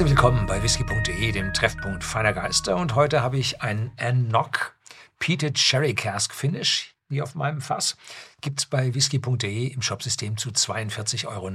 Herzlich willkommen bei whisky.de, dem Treffpunkt feiner Geister. Und heute habe ich ein Enoch Peated Sherry Cask Finish hier auf meinem Fass. Gibt es bei whisky.de im Shopsystem zu 42,90 Euro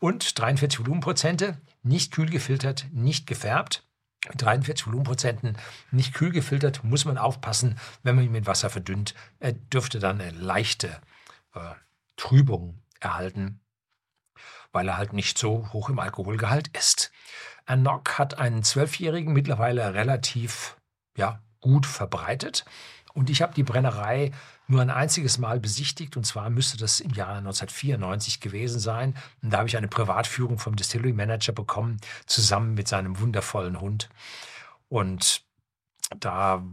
und 43 Volumenprozente, nicht kühl gefiltert, nicht gefärbt. Mit 43 Volumenprozenten nicht kühl gefiltert, muss man aufpassen, wenn man ihn mit Wasser verdünnt. Er dürfte dann eine leichte äh, Trübung erhalten weil er halt nicht so hoch im Alkoholgehalt ist. Anok hat einen Zwölfjährigen mittlerweile relativ ja, gut verbreitet. Und ich habe die Brennerei nur ein einziges Mal besichtigt, und zwar müsste das im Jahr 1994 gewesen sein. Und da habe ich eine Privatführung vom Distillery Manager bekommen, zusammen mit seinem wundervollen Hund. Und da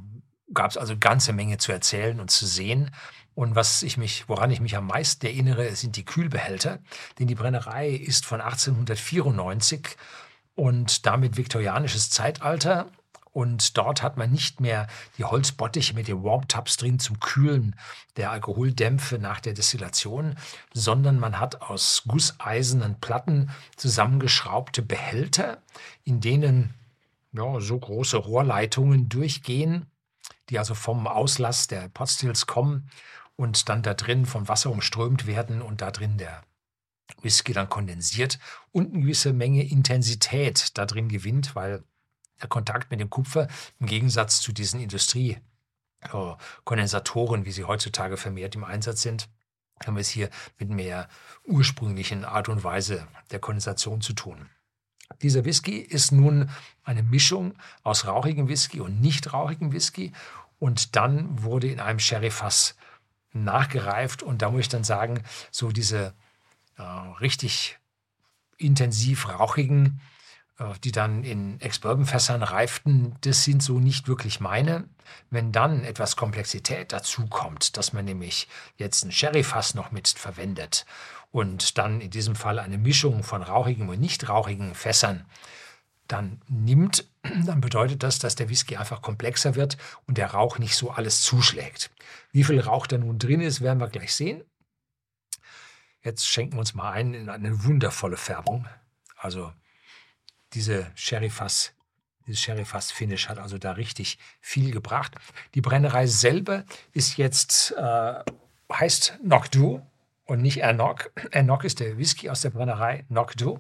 gab es also ganze Menge zu erzählen und zu sehen. Und was ich mich, woran ich mich am meisten erinnere, sind die Kühlbehälter. Denn die Brennerei ist von 1894 und damit viktorianisches Zeitalter. Und dort hat man nicht mehr die Holzbottiche mit den Warm-Tubs drin zum Kühlen der Alkoholdämpfe nach der Destillation, sondern man hat aus gusseisernen Platten zusammengeschraubte Behälter, in denen ja, so große Rohrleitungen durchgehen, die also vom Auslass der Potstills kommen und dann da drin vom Wasser umströmt werden und da drin der Whisky dann kondensiert und eine gewisse Menge Intensität da drin gewinnt, weil der Kontakt mit dem Kupfer im Gegensatz zu diesen Industriekondensatoren, wie sie heutzutage vermehrt im Einsatz sind, haben wir es hier mit mehr ursprünglichen Art und Weise der Kondensation zu tun. Dieser Whisky ist nun eine Mischung aus rauchigem Whisky und nicht rauchigem Whisky und dann wurde in einem Sherryfass nachgereift und da muss ich dann sagen, so diese äh, richtig intensiv rauchigen, äh, die dann in Ex-Bourbon-Fässern reiften, das sind so nicht wirklich meine. Wenn dann etwas Komplexität dazu kommt, dass man nämlich jetzt ein Sherry-Fass noch mit verwendet und dann in diesem Fall eine Mischung von rauchigen und nicht rauchigen Fässern, dann nimmt, dann bedeutet das, dass der Whisky einfach komplexer wird und der Rauch nicht so alles zuschlägt. Wie viel Rauch da nun drin ist, werden wir gleich sehen. Jetzt schenken wir uns mal ein in eine wundervolle Färbung. Also diese Sherry-Fass, dieses Sherry-Fass-Finish hat also da richtig viel gebracht. Die Brennerei selber ist jetzt, äh, heißt Nocdu und nicht Ernok. Ernok ist der Whisky aus der Brennerei Nocdu.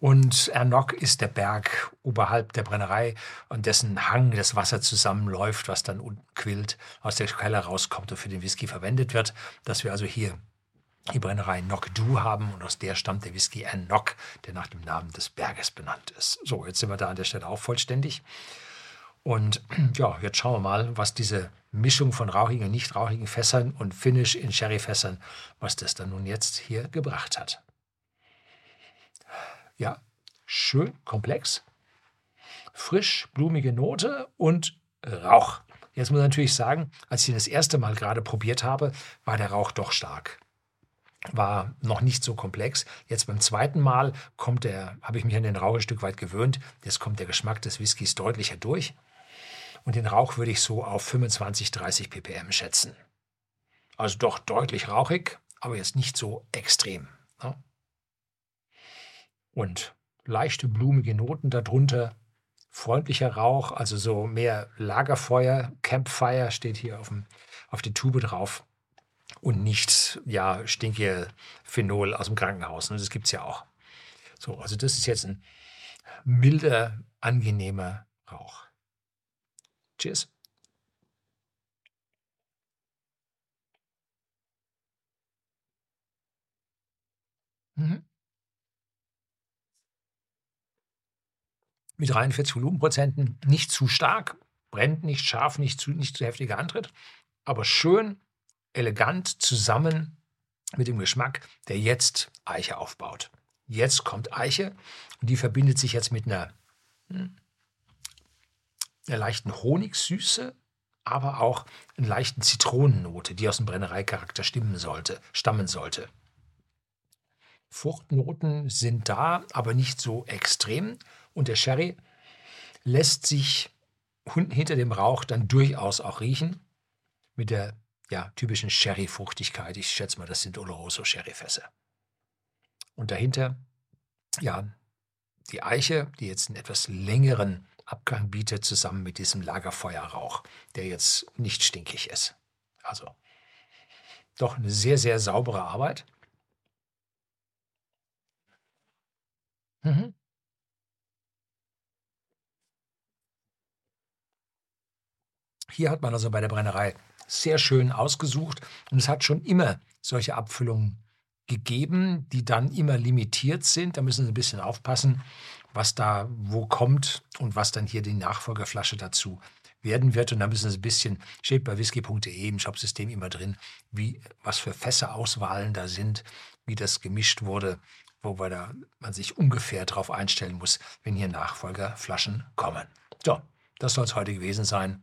Und Ernok ist der Berg oberhalb der Brennerei, an dessen Hang das Wasser zusammenläuft, was dann unten quillt, aus der Keller rauskommt und für den Whisky verwendet wird. Dass wir also hier die Brennerei Nokdu haben und aus der stammt der Whisky Ernok, der nach dem Namen des Berges benannt ist. So, jetzt sind wir da an der Stelle auch vollständig. Und ja, jetzt schauen wir mal, was diese Mischung von rauchigen und nicht rauchigen Fässern und Finish in Sherryfässern, was das dann nun jetzt hier gebracht hat. Ja, schön komplex, frisch, blumige Note und Rauch. Jetzt muss ich natürlich sagen, als ich ihn das erste Mal gerade probiert habe, war der Rauch doch stark. War noch nicht so komplex. Jetzt beim zweiten Mal kommt der, habe ich mich an den Rauch ein Stück weit gewöhnt. Jetzt kommt der Geschmack des Whiskys deutlicher durch. Und den Rauch würde ich so auf 25, 30 ppm schätzen. Also doch deutlich rauchig, aber jetzt nicht so extrem. Ne? und leichte blumige Noten darunter. Freundlicher Rauch, also so mehr Lagerfeuer, Campfire steht hier auf, dem, auf der Tube drauf. Und nicht, ja, stinkige Phenol aus dem Krankenhaus. Und das gibt es ja auch. So, also das ist jetzt ein milder, angenehmer Rauch. Cheers. Mhm. mit 43 Volumenprozenten nicht zu stark, brennt nicht scharf, nicht zu, nicht zu heftiger Antritt, aber schön, elegant zusammen mit dem Geschmack, der jetzt Eiche aufbaut. Jetzt kommt Eiche und die verbindet sich jetzt mit einer, hm, einer leichten Honigsüße, aber auch einer leichten Zitronennote, die aus dem Brennereicharakter stimmen sollte, stammen sollte. Fruchtnoten sind da, aber nicht so extrem. Und der Sherry lässt sich hinter dem Rauch dann durchaus auch riechen mit der ja, typischen Sherry-Fruchtigkeit. Ich schätze mal, das sind Oloroso Sherry-Fässer. Und dahinter, ja, die Eiche, die jetzt einen etwas längeren Abgang bietet, zusammen mit diesem Lagerfeuerrauch, der jetzt nicht stinkig ist. Also doch eine sehr, sehr saubere Arbeit. Mhm. Hier hat man also bei der Brennerei sehr schön ausgesucht und es hat schon immer solche Abfüllungen gegeben, die dann immer limitiert sind. Da müssen Sie ein bisschen aufpassen, was da wo kommt und was dann hier die Nachfolgerflasche dazu werden wird. Und da müssen Sie ein bisschen, steht bei whisky.de im Shopsystem immer drin, wie, was für Fässerauswahlen da sind, wie das gemischt wurde, wobei da man sich ungefähr darauf einstellen muss, wenn hier Nachfolgerflaschen kommen. So, das soll es heute gewesen sein.